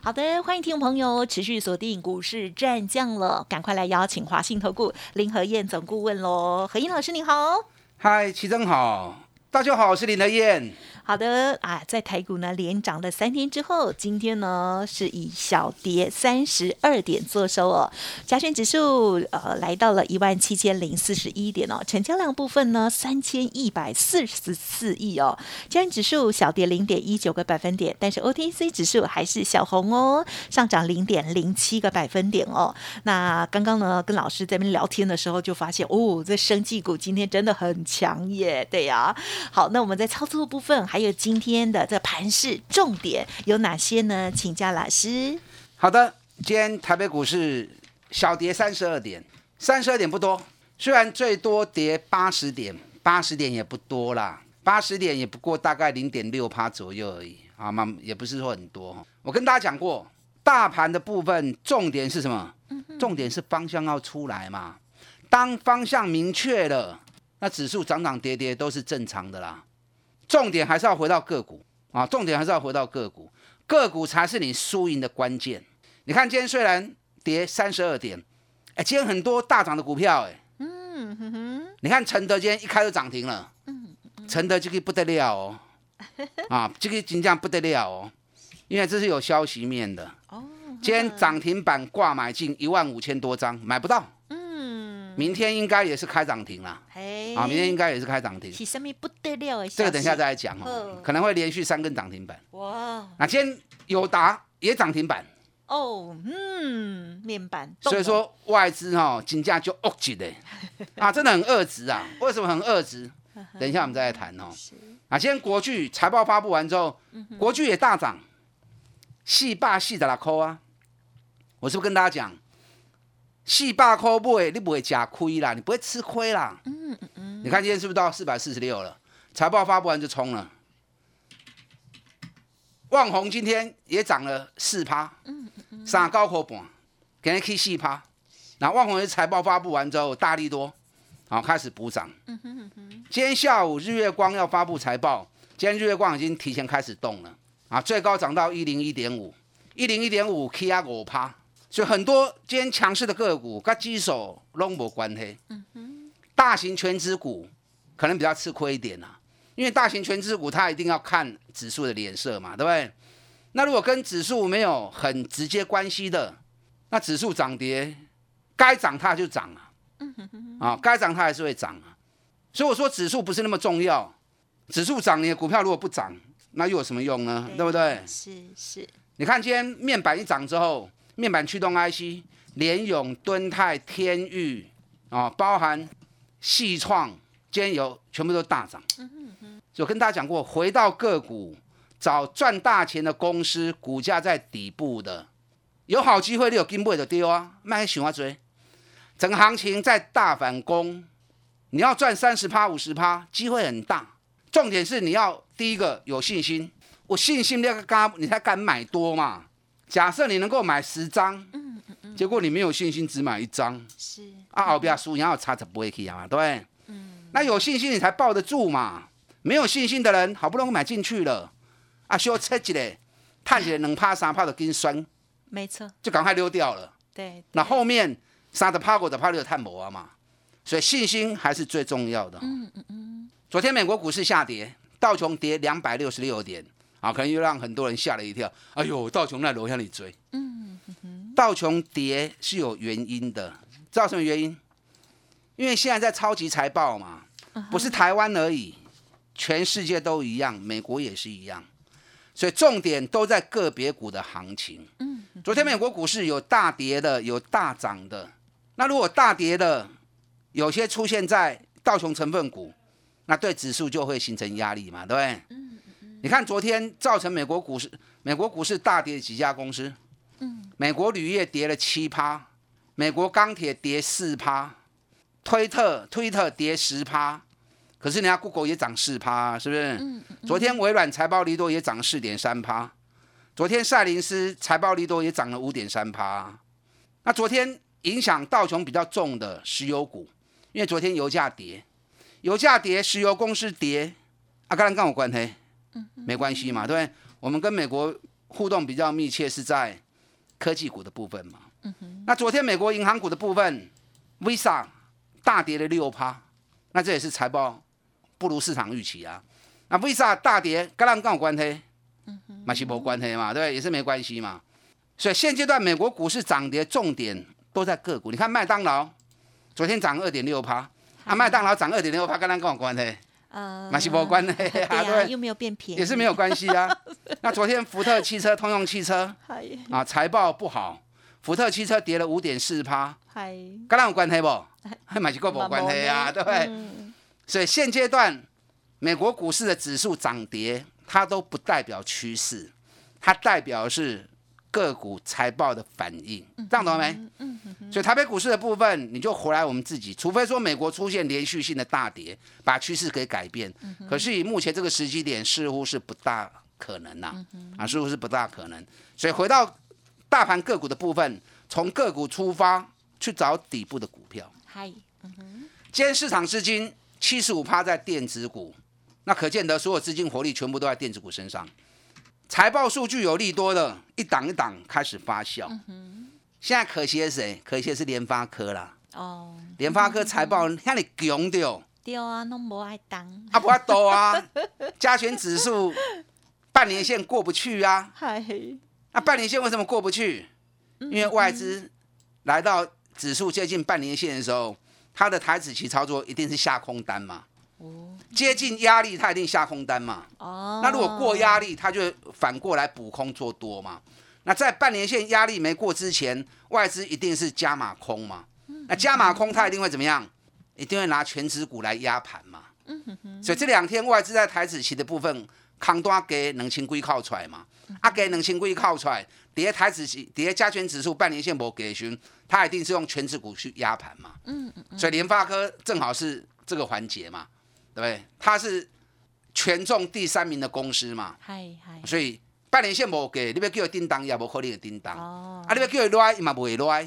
好的，欢迎听众朋友持续锁定股市战将了，赶快来邀请华信投顾林和燕总顾问喽，何燕老师您好，嗨，齐真好，大家好，我是林和燕。好的啊，在台股呢连涨了三天之后，今天呢是以小跌三十二点做收哦。加权指数呃来到了一万七千零四十一点哦，成交量部分呢三千一百四十四亿哦。加权指数小跌零点一九个百分点，但是 OTC 指数还是小红哦，上涨零点零七个百分点哦。那刚刚呢跟老师在边聊天的时候，就发现哦，这生技股今天真的很强耶，对呀。好，那我们在操作部分还。还有今天的这盘市重点有哪些呢？请教老师。好的，今天台北股市小跌三十二点，三十二点不多，虽然最多跌八十点，八十点也不多啦，八十点也不过大概零点六趴左右而已啊，嘛也不是说很多。我跟大家讲过，大盘的部分重点是什么？重点是方向要出来嘛。当方向明确了，那指数涨涨跌跌都是正常的啦。重点还是要回到个股啊！重点还是要回到个股，个股才是你输赢的关键。你看今天虽然跌三十二点，哎，今天很多大涨的股票，哎，嗯哼哼。你看承德今天一开就涨停了，嗯承德这个不得了哦，啊，这个金价不得了哦，因为这是有消息面的。哦。今天涨停板挂买进一万五千多张，买不到。明天应该也是开涨停了，啊，明天应该也是开涨停。是什么不得了？这个等一下再来讲哦，可能会连续三根涨停板。哇！那今天友达也涨停板。哦，嗯，面板。所以说外资哈金价就恶极的，啊，真的很恶值啊！为什么很恶值？等一下我们再来谈哦。啊，今天国巨财报发布完之后，国巨也大涨，细霸细的拉扣啊！我是不是跟大家讲？四百块买，你不会吃亏啦，你不会吃亏啦。嗯嗯嗯。你看今天是不是到四百四十六了？财报发布完就冲了。旺宏今天也涨了四趴，嗯嗯三高可半，给人 K 四趴。那旺宏的财报发布完之后，大力多，好开始补涨。嗯哼哼。今天下午日月光要发布财报，今天日月光已经提前开始动了，啊，最高涨到一零一点五，一零一点五 K 啊五趴。所以很多今天强势的个股跟基手拢无关系。嗯哼，大型全资股可能比较吃亏一点呐，因为大型全资股它一定要看指数的脸色嘛，对不对？那如果跟指数没有很直接关系的，那指数涨跌该涨它就涨啊。啊，该涨它还是会涨啊。所以我说指数不是那么重要，指数涨你的股票如果不涨，那又有什么用呢？对不对？是是。你看今天面板一涨之后。面板驱动 IC，联永、敦泰、天域啊，包含细创、兼有全部都大涨。嗯嗯嗯。就跟大家讲过，回到个股找赚大钱的公司，股价在底部的，有好机会你有金贝的丢啊，卖喜欢追。整个行情在大反攻，你要赚三十趴、五十趴，机会很大。重点是你要第一个有信心，我信心那个刚你才敢买多嘛。假设你能够买十张，嗯嗯嗯，结果你没有信心只买一张，是。啊，后边输，然后差就不会去啊，对，嗯，那有信心你才抱得住嘛，没有信心的人好不容易买进去了，啊，需要测一个，探起来能趴三趴的跟酸，没错，就赶快溜掉了，对，那后面三的趴过的趴六探博啊嘛，所以信心还是最重要的，嗯嗯嗯，昨天美国股市下跌，道琼跌两百六十六点。啊，可能又让很多人吓了一跳。哎呦，道琼在楼下里追。嗯道琼跌是有原因的，知道什么原因？因为现在在超级财报嘛，不是台湾而已，全世界都一样，美国也是一样，所以重点都在个别股的行情。嗯。昨天美国股市有大跌的，有大涨的。那如果大跌的，有些出现在道琼成分股，那对指数就会形成压力嘛，对不对？嗯。你看，昨天造成美国股市美国股市大跌的几家公司，嗯，美国铝业跌了七趴，美国钢铁跌四趴推特推特跌十趴，可是人家 Google 也涨四趴，是不是？嗯昨天微软财报利多也涨四点三趴，昨天赛灵思财报利多也涨了五点三趴。那昨天影响道琼比较重的石油股，因为昨天油价跌，油价跌，石油公司跌，啊，跟跟我关系？没关系嘛，对不对？我们跟美国互动比较密切是在科技股的部分嘛。那昨天美国银行股的部分，Visa 大跌了六趴，那这也是财报不如市场预期啊。那 Visa 大跌，跟人跟我关系？马西博关系嘛，对不对？也是没关系嘛。所以现阶段美国股市涨跌重点都在个股。你看麦当劳昨天涨二点六趴，啊，麦当劳涨二点六趴，跟人跟我关系？呃，马西博关系 啊，对，又没有变便宜，也是没有关系啊。那昨天福特汽车、通用汽车啊，财报不好。福特汽车跌了五点四趴，跟咱有关系不？还买起股无关系啊，对不对？所以现阶段美国股市的指数涨跌，它都不代表趋势，它代表是个股财报的反应，这样懂没？嗯所以台北股市的部分，你就回来我们自己，除非说美国出现连续性的大跌，把趋势给改变，可是以目前这个时机点，似乎是不大可能呐，啊，似乎是不大可能。所以回到。大盘个股的部分，从个股出发去找底部的股票。嗨，嗯哼，今天市场资金七十五趴在电子股，那可见得所有资金活力全部都在电子股身上。财报数据有利多的，一档一档开始发酵。嗯现在可惜的谁？可惜的是联发科啦。哦，联发科财报看你穷掉。对啊，拢无爱当。啊，不爱多啊，加权指数半年线过不去啊。嗨。那半年线为什么过不去？因为外资来到指数接近半年线的时候，它的台子期操作一定是下空单嘛。哦。接近压力，它一定下空单嘛。哦。那如果过压力，它就反过来补空做多嘛。那在半年线压力没过之前，外资一定是加码空嘛。那加码空，它一定会怎么样？一定会拿全指股来压盘嘛。所以这两天外资在台子期的部分。扛多给两千几靠出来嘛，啊给两千几靠出来，底下台指底下加权指数半年线没给寻，它一定是用全指股去压盘嘛。嗯嗯所以联发科正好是这个环节嘛，对不对？它是权重第三名的公司嘛。所以半年线无给，你要叫叮当也无可能叮当。哦。啊，你要叫伊来，伊嘛不会来，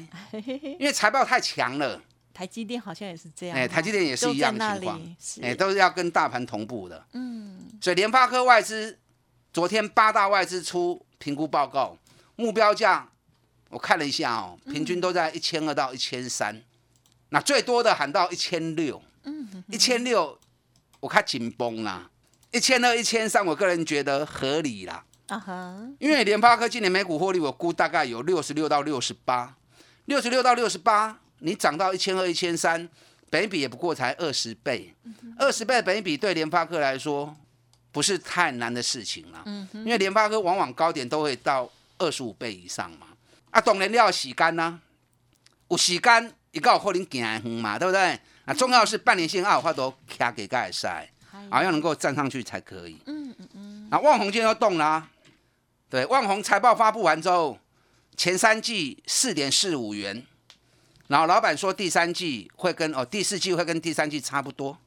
因为财报太强了。台积电好像也是这样，哎，台积电也是一样的情况，哎，都是要跟大盘同步的。嗯，所以联发科外资昨天八大外资出评估报告，目标价我看了一下哦，平均都在一千二到一千三，那最多的喊到一千六，嗯，一千六我看紧绷啦，一千二、一千三，我个人觉得合理啦。啊哈，因为联发科今年每股获利我估大概有六十六到六十八，六十六到六十八。你涨到一千二、一千三，本比也不过才二十倍，二十倍的本比对联发科来说不是太难的事情啦。嗯，因为联发科往往高点都会到二十五倍以上嘛。啊，当然你要洗干啦，有洗干一个可能行远嘛，对不对？啊，重要是半年线二话都卡给盖塞，啊，要能够站上去才可以。嗯嗯嗯。那万宏今天要动啦，对，万宏财报发布完之后，前三季四点四五元。然后老板说第三季会跟哦第四季会跟第三季差不多，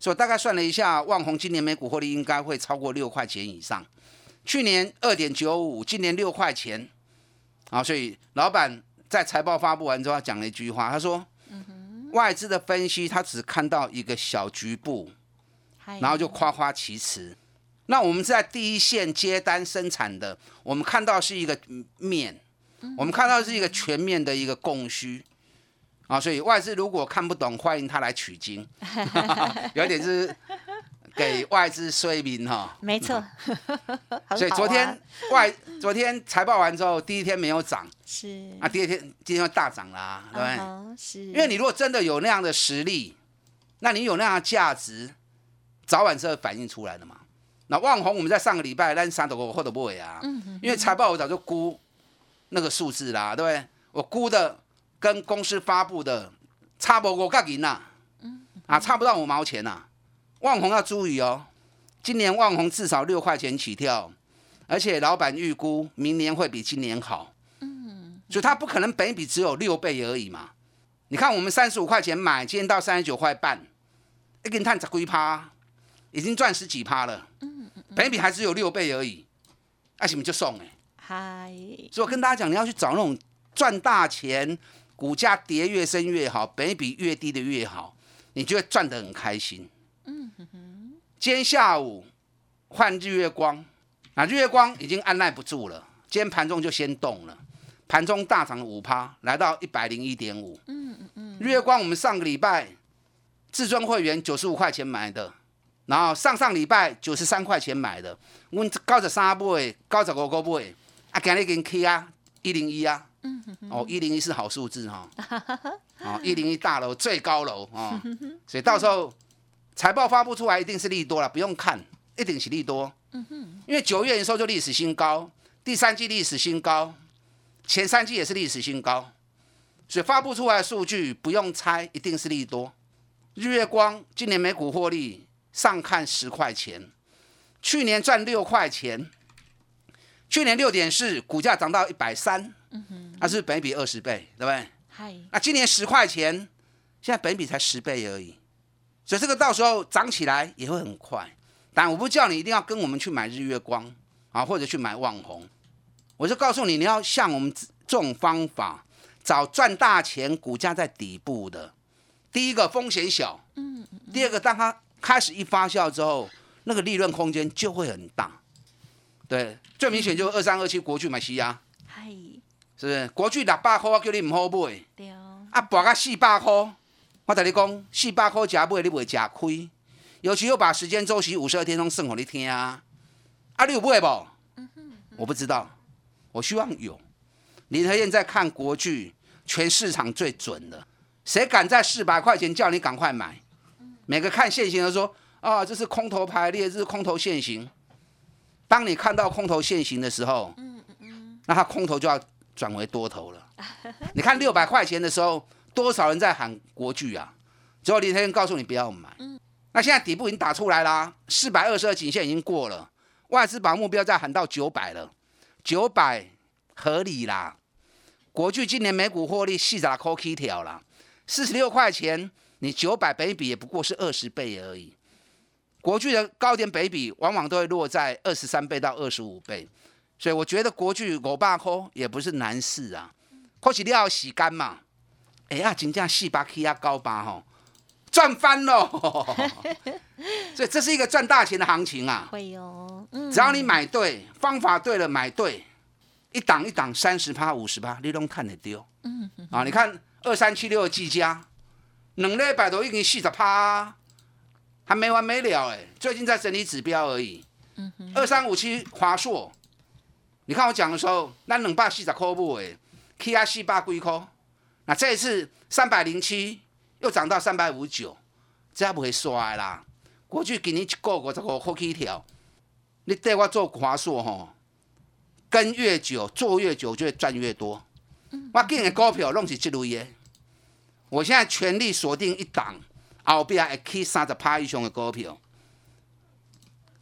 所以大概算了一下，万宏今年每股获利应该会超过六块钱以上。去年二点九五，今年六块钱，啊，所以老板在财报发布完之后讲了一句话，他说：“外资的分析他只看到一个小局部，然后就夸夸其词。那我们在第一线接单生产的，我们看到是一个面，我们看到是一个全面的一个供需。”啊，所以外资如果看不懂，欢迎他来取经，有点是给外资说明哈。没错，所以昨天外昨天财报完之后，第一天没有涨，是啊，第二天今天大涨啦，对不对？是，因为你如果真的有那样的实力，那你有那样的价值，早晚是会反映出来的嘛。那万宏我们在上个礼拜那三多或者不会啊，嗯因为财报我早就估那个数字啦，对不对？我估的。跟公司发布的差不多个银呐，啊，差不到五毛钱呐。万红要注意哦，今年万红至少六块钱起跳，而且老板预估明年会比今年好，嗯，所以它不可能本比只有六倍而已嘛。你看我们三十五块钱买，今天到三十九块半，一根碳十几趴，已经赚十几趴了。嗯嗯，本比还只有六倍而已，那什么就送哎。嗨，所以我跟大家讲，你要去找那种赚大钱，股价跌越深越好，本比越低的越好，你就会赚得很开心。今天下午换日月光，那日月光已经按耐不住了，今天盘中就先动了。盘中大涨五趴，来到一百零一点五。嗯嗯嗯。日月光，我们上个礼拜至尊会员九十五块钱买的，然后上上礼拜九十三块钱买的，我们高十三倍，高十五个倍，啊，今日跟 K 啊，一零一啊。嗯哦，一零一是好数字哈。哦，一零一大楼最高楼啊，所以到时候财报发布出来一定是利多了，不用看，一定是利多。嗯哼。因为九月营收就历史新高，第三季历史新高。前三季也是历史新高，所以发布出来的数据不用猜，一定是利多。日月光今年每股获利上看十块钱，去年赚六块钱，去年六点四，股价涨到一百三，嗯哼，那是本比二十倍，对不对？嗨，那今年十块钱，现在本比才十倍而已，所以这个到时候涨起来也会很快。但我不叫你一定要跟我们去买日月光啊，或者去买旺宏。我就告诉你，你要像我们这种方法找赚大钱，股价在底部的。第一个风险小，嗯，第二个当它开始一发酵之后，那个利润空间就会很大。对，最明显就是二三二七国巨买西亚，嗨，是不是？国巨六百块，我叫你唔好买，对啊。啊，博个四百块，我同你讲，四百块假买你会假亏。尤其又把时间周期五十二天中送给你听啊，啊，你有买不？我不知道。我希望有，林和燕在看国剧，全市场最准的，谁敢在四百块钱叫你赶快买？每个看现行的说啊，这是空头排列，这是空头现行。当你看到空头现行的时候，那它空头就要转为多头了。你看六百块钱的时候，多少人在喊国巨啊？最后林和燕告诉你不要买。那现在底部已经打出来啦，四百二十二颈线已经过了，外资把目标再喊到九百了。九百合理啦，国巨今年每股获利细咋扣 K 条啦，四十六块钱，你九百倍比也不过是二十倍而已。国巨的高点倍比往往都会落在二十三倍到二十五倍，所以我觉得国巨五百扣也不是难事啊。或许你要洗干嘛？哎呀，真正四八 K 啊高八吼，赚翻了。所以这是一个赚大钱的行情啊。会哦。只要你买对，方法对了，买对，一档一档三十趴、五十趴，你都看得丢。嗯啊，你看二三七六的技嘉，两礼拜都已经四十趴，还没完没了哎，最近在整理指标而已。嗯二三五七华硕，你看我讲的时候，那两百四十块不哎，K R 四百几块，那这一次三百零七又涨到三百五十九，这还不会衰啦。过去给你一个五十五块起跳。你带我做华硕吼，跟越久做越久就会赚越多。我今的股票弄是这类的，我现在全力锁定一档，后边还可以三十趴以上的股票，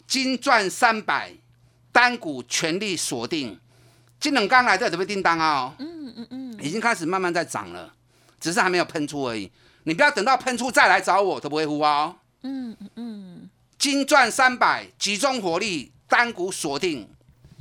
金赚三百，单股全力锁定。这两刚来这准备订单啊？嗯嗯嗯，已经开始慢慢在涨了，只是还没有喷出而已。你不要等到喷出再来找我，都不会呼啊。嗯嗯嗯，金钻三百，集中火力。单股锁定，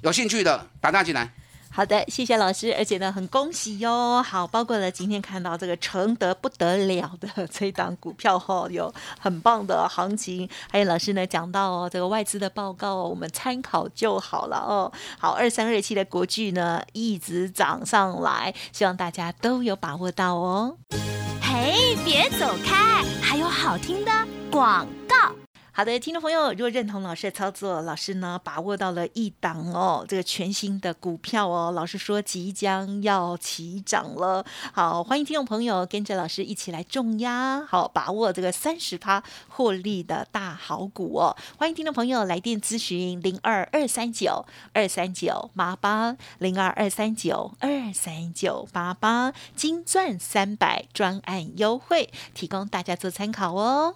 有兴趣的打电话进来。好的，谢谢老师，而且呢，很恭喜哟。好，包括了今天看到这个承德不得了的这一档股票哈，有很棒的行情。还有老师呢讲到哦，这个外资的报告，我们参考就好了哦。好，二三二七的国巨呢一直涨上来，希望大家都有把握到哦。嘿，别走开，还有好听的广告。好的，听众朋友，如果认同老师的操作，老师呢把握到了一档哦，这个全新的股票哦，老师说即将要起涨了。好，欢迎听众朋友跟着老师一起来重压，好把握这个三十趴获利的大好股哦。欢迎听众朋友来电咨询零二二三九二三九八八零二二三九二三九八八金钻三百专案优惠，提供大家做参考哦。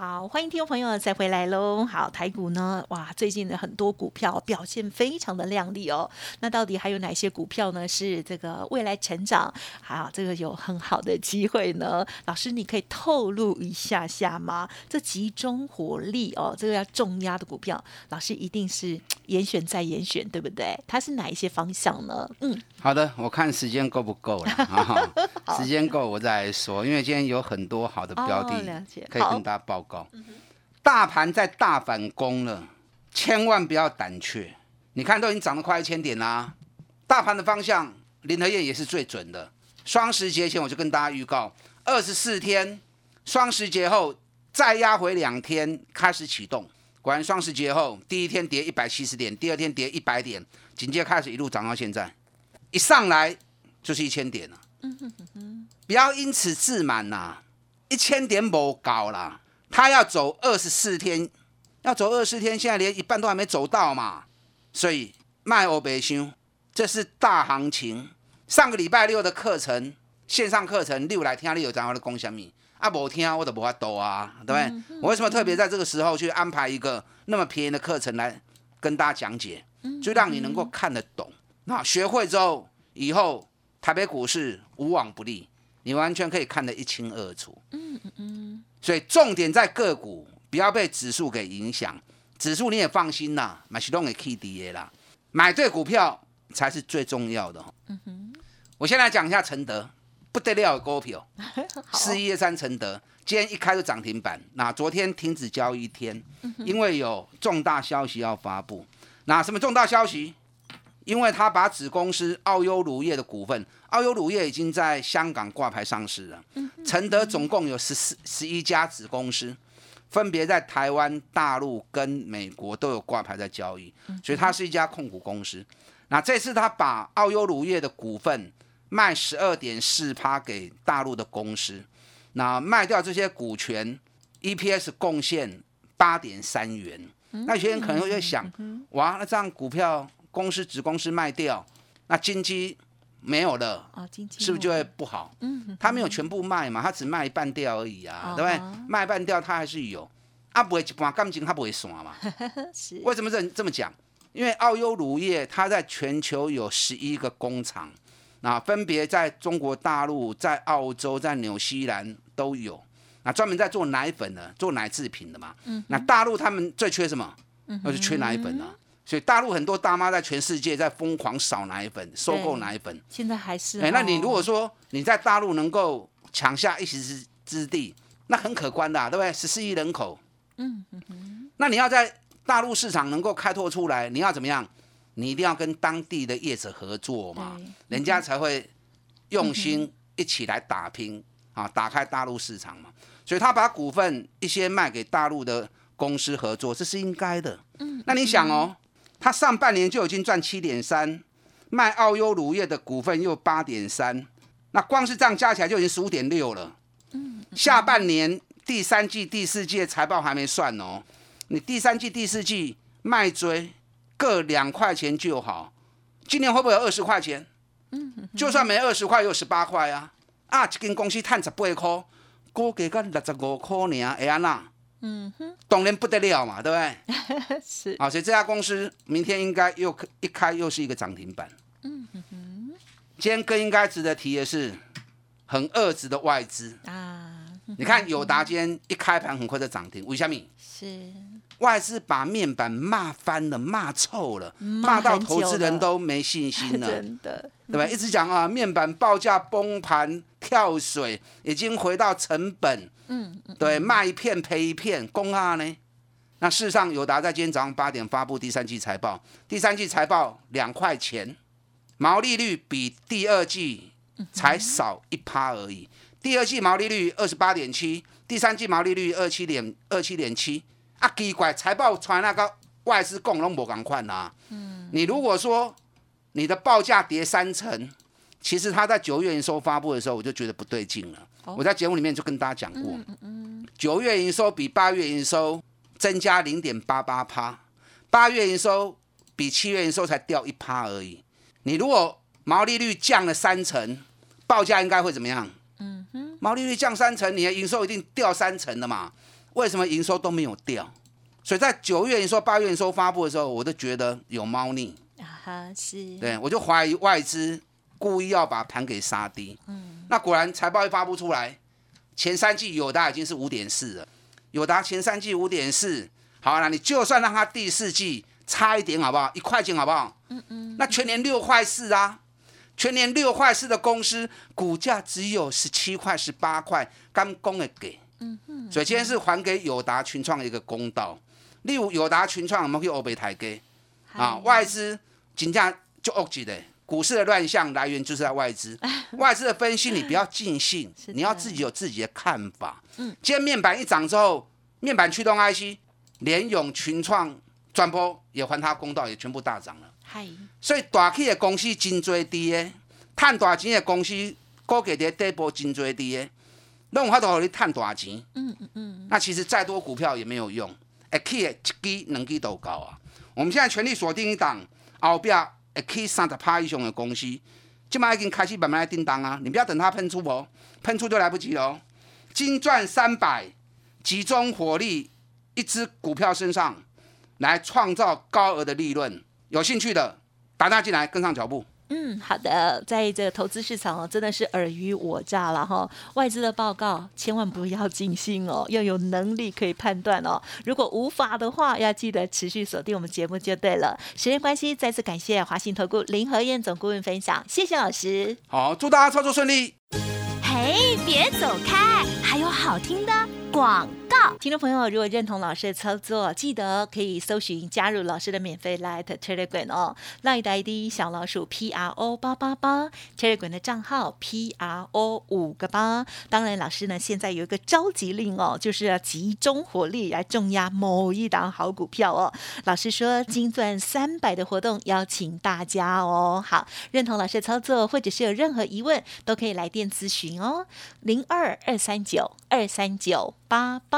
好，欢迎听众朋友再回来喽。好，台股呢，哇，最近的很多股票表现非常的亮丽哦。那到底还有哪些股票呢？是这个未来成长，好，这个有很好的机会呢？老师，你可以透露一下下吗？这集中火力哦，这个要重压的股票，老师一定是严选再严选，对不对？它是哪一些方向呢？嗯，好的，我看时间够不够了啊？时间够我再来说，因为今天有很多好的标的可以跟大家报告。大盘在大反攻了，千万不要胆怯。你看，都已经涨了快一千点啦。大盘的方向，林和燕也是最准的。双十节前我就跟大家预告，二十四天，双十节后再压回两天开始启动。果然，双十节后第一天跌一百七十点，第二天跌一百点，紧接开始一路涨到现在，一上来就是一千点了。不要因此自满呐，一千点不高啦。他要走二十四天，要走二十四天，现在连一半都还没走到嘛，所以卖欧北修，这是大行情。上个礼拜六的课程，线上课程六来听你有怎样的功效米啊？无听我都无法抖啊，对不对？我为什么特别在这个时候去安排一个那么便宜的课程来跟大家讲解，就让你能够看得懂。那学会之后，以后台北股市无往不利，你完全可以看得一清二楚。嗯嗯嗯。所以重点在个股，不要被指数给影响。指数你也放心啦，买启动给 K D A 啦，买对股票才是最重要的。嗯哼，我先来讲一下承德，不得了的股票，四一二三承德，今天一开就涨停板。那昨天停止交易一天，因为有重大消息要发布。那什么重大消息？因为他把子公司澳优乳业的股份，澳优乳业已经在香港挂牌上市了。承德总共有十四十一家子公司，分别在台湾、大陆跟美国都有挂牌在交易，所以它是一家控股公司。那这次他把澳优乳业的股份卖十二点四趴给大陆的公司，那卖掉这些股权，EPS 贡献八点三元。那有些人可能会在想，哇，那这样股票？公司子公司卖掉，那金鸡没有了，是不是就会不好？嗯，他没有全部卖嘛，他只卖一半掉而已啊，对不对？卖半掉他还是有，啊不会一半感情他不会散嘛。是为什么这这么讲？因为澳优乳业它在全球有十一个工厂，那分别在中国大陆、在澳洲、在纽西兰都有，那专门在做奶粉的、做奶制品的嘛。嗯，那大陆他们最缺什么？那就缺奶粉啊。所以大陆很多大妈在全世界在疯狂扫奶粉、收购奶粉，现在还是。哎，那你如果说你在大陆能够抢下一席之之地，那很可观的，对不对？十四亿人口，嗯嗯那你要在大陆市场能够开拓出来，你要怎么样？你一定要跟当地的业者合作嘛，人家才会用心一起来打拼啊，打开大陆市场嘛。所以他把股份一些卖给大陆的公司合作，这是应该的。嗯，那你想哦。他上半年就已经赚七点三，卖澳优乳业的股份又八点三，那光是这样加起来就已经十五点六了。嗯，下半年第三季、第四季的财报还没算哦，你第三季、第四季卖追各两块钱就好，今年会不会有二十块钱？嗯，就算没二十块，有十八块啊！啊，一间公司赚十八块，估计个六十五块呢，会安那？嗯哼，当然不得了嘛，对不对？是啊，所以这家公司明天应该又一开又是一个涨停板。嗯哼哼，今天更应该值得提的是，很遏制的外资啊，你看友达今天一开盘很快就涨停，为什么？是外资把面板骂翻了，骂臭了，骂骂到投资人都没信心了，真的，对吧？一直讲啊，面板报价崩盘跳水，已经回到成本，嗯，对，卖一片赔一片，公啊呢？那事实上，友达在今天早上八点发布第三季财报，第三季财报两块钱，毛利率比第二季才少一趴而已。第二季毛利率二十八点七，第三季毛利率二七点二七点七。啊，奇怪，财报传那个外资共拢无共款呐。嗯，你如果说你的报价跌三成，其实他在九月营收发布的时候，我就觉得不对劲了。我在节目里面就跟大家讲过，嗯九月营收比八月营收增加零点八八趴，八月营收比七月营收才掉一趴而已。你如果毛利率降了三成，报价应该会怎么样？毛利率降三成，你的营收一定掉三成的嘛？为什么营收都没有掉？所以在九月营收、八月营收发布的时候，我都觉得有猫腻。啊哈，是，对我就怀疑外资故意要把盘给杀低。嗯，那果然财报一发布出来，前三季友达已经是五点四了，友达前三季五点四，好了，你就算让它第四季差一点好不好？一块钱好不好？嗯嗯，那全年六块四啊，全年六块四的公司股价只有十七块、十八块，刚公的给。嗯嗯，所以今天是还给友达群创一个公道。例如友达群创，我们去欧北台给啊，外资金价就恶极的，股市的乱象来源就是在外资。外资的分析你不要尽信，你要自己有自己的看法。嗯，今天面板一涨之后，面板驱动 IC、联咏、群创、转播也还它公道，也全部大涨了。嗨，所以大企的公司真多低的，趁大钱嘅公司股价在底部真多低的，拢有法度互你趁大钱。嗯嗯嗯，那其实再多股票也没有用，会起的一支两支都高啊。我们现在全力锁定一档后边会起三十趴以上的公司，今麦已经开始慢慢来叮当啊，你不要等它喷出哦，喷出就来不及了哦。金赚三百，集中火力一只股票身上来创造高额的利润，有兴趣的打电话进来跟上脚步。嗯，好的，在这个投资市场哦，真的是尔虞我诈了哈。外资的报告千万不要尽信哦，要有能力可以判断哦。如果无法的话，要记得持续锁定我们节目就对了。时间关系，再次感谢华信投顾林和燕总顾问分享，谢谢老师。好，祝大家操作顺利。嘿，别走开，还有好听的广告。听众朋友，如果认同老师的操作，记得可以搜寻加入老师的免费 Light Telegram 哦，Light ID 小老鼠 P R O 八八八，Telegram 的账号 P R O 五个八。当然，老师呢现在有一个召集令哦，就是要集中火力来重压某一档好股票哦。老师说金钻三百的活动邀请大家哦。好，认同老师的操作，或者是有任何疑问，都可以来电咨询哦，零二二三九二三九八八